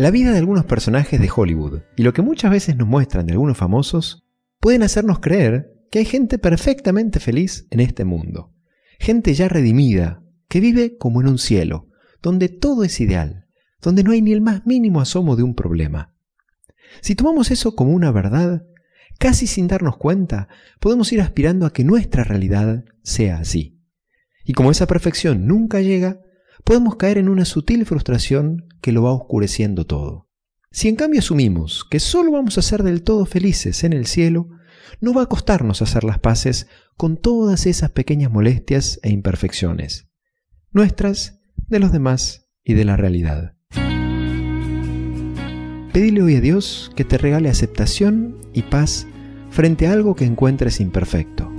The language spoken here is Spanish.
La vida de algunos personajes de Hollywood y lo que muchas veces nos muestran de algunos famosos pueden hacernos creer que hay gente perfectamente feliz en este mundo. Gente ya redimida, que vive como en un cielo, donde todo es ideal, donde no hay ni el más mínimo asomo de un problema. Si tomamos eso como una verdad, casi sin darnos cuenta, podemos ir aspirando a que nuestra realidad sea así. Y como esa perfección nunca llega, podemos caer en una sutil frustración que lo va oscureciendo todo. Si en cambio asumimos que solo vamos a ser del todo felices en el cielo, no va a costarnos hacer las paces con todas esas pequeñas molestias e imperfecciones, nuestras, de los demás y de la realidad. Pedile hoy a Dios que te regale aceptación y paz frente a algo que encuentres imperfecto.